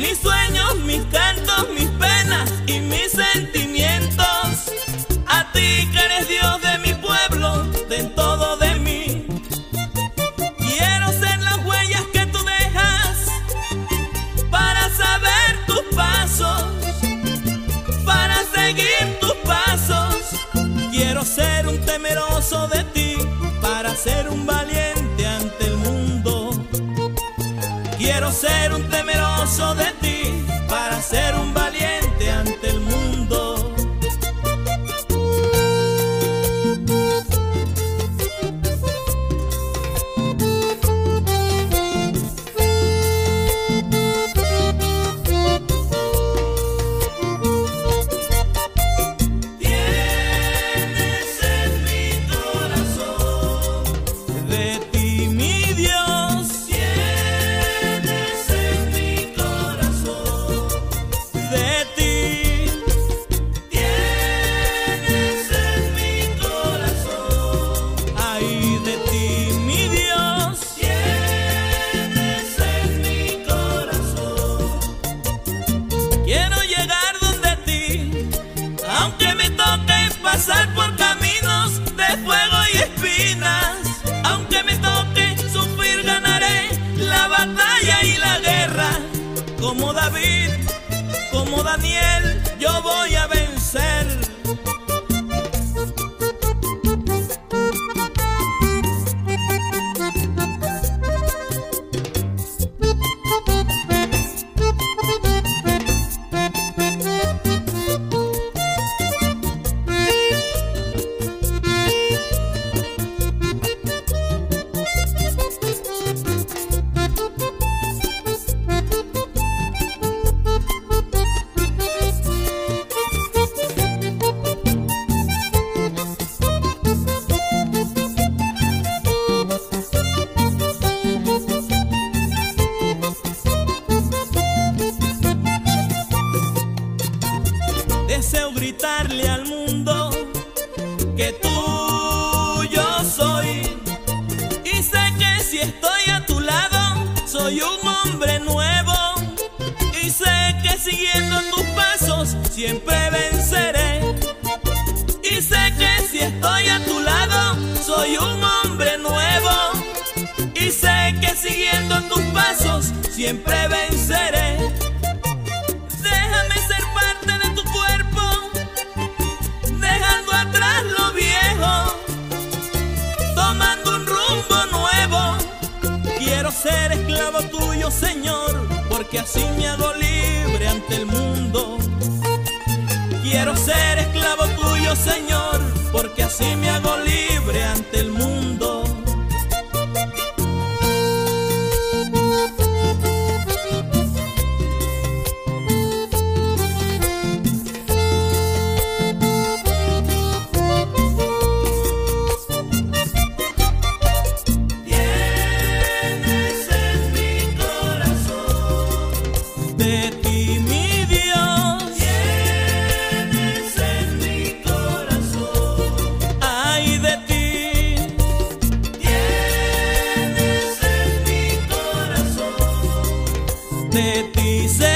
mis sueños, mis cantos, mis penas y mis sentimientos. A ti que eres Dios de mi pueblo, de todo de mí. Quiero ser las huellas que tú dejas para saber tus pasos, para seguir tus pasos. Quiero ser un temeroso de ti, para ser un valiente ante el mundo. Quiero ser un temeroso de ti. Pasar por caminos de fuego y espinas, aunque me toque sufrir, ganaré la batalla y la guerra. Como David, como Daniel, yo voy a vencer. Siguiendo tus pasos, siempre venceré. Y sé que si estoy a tu lado, soy un hombre nuevo. Y sé que siguiendo tus pasos, siempre venceré. Déjame ser parte de tu cuerpo, dejando atrás lo viejo, tomando un rumbo nuevo. Quiero ser esclavo tuyo, Señor, porque así me libre porque así me hago libre ante el mundo. De ti, Señor.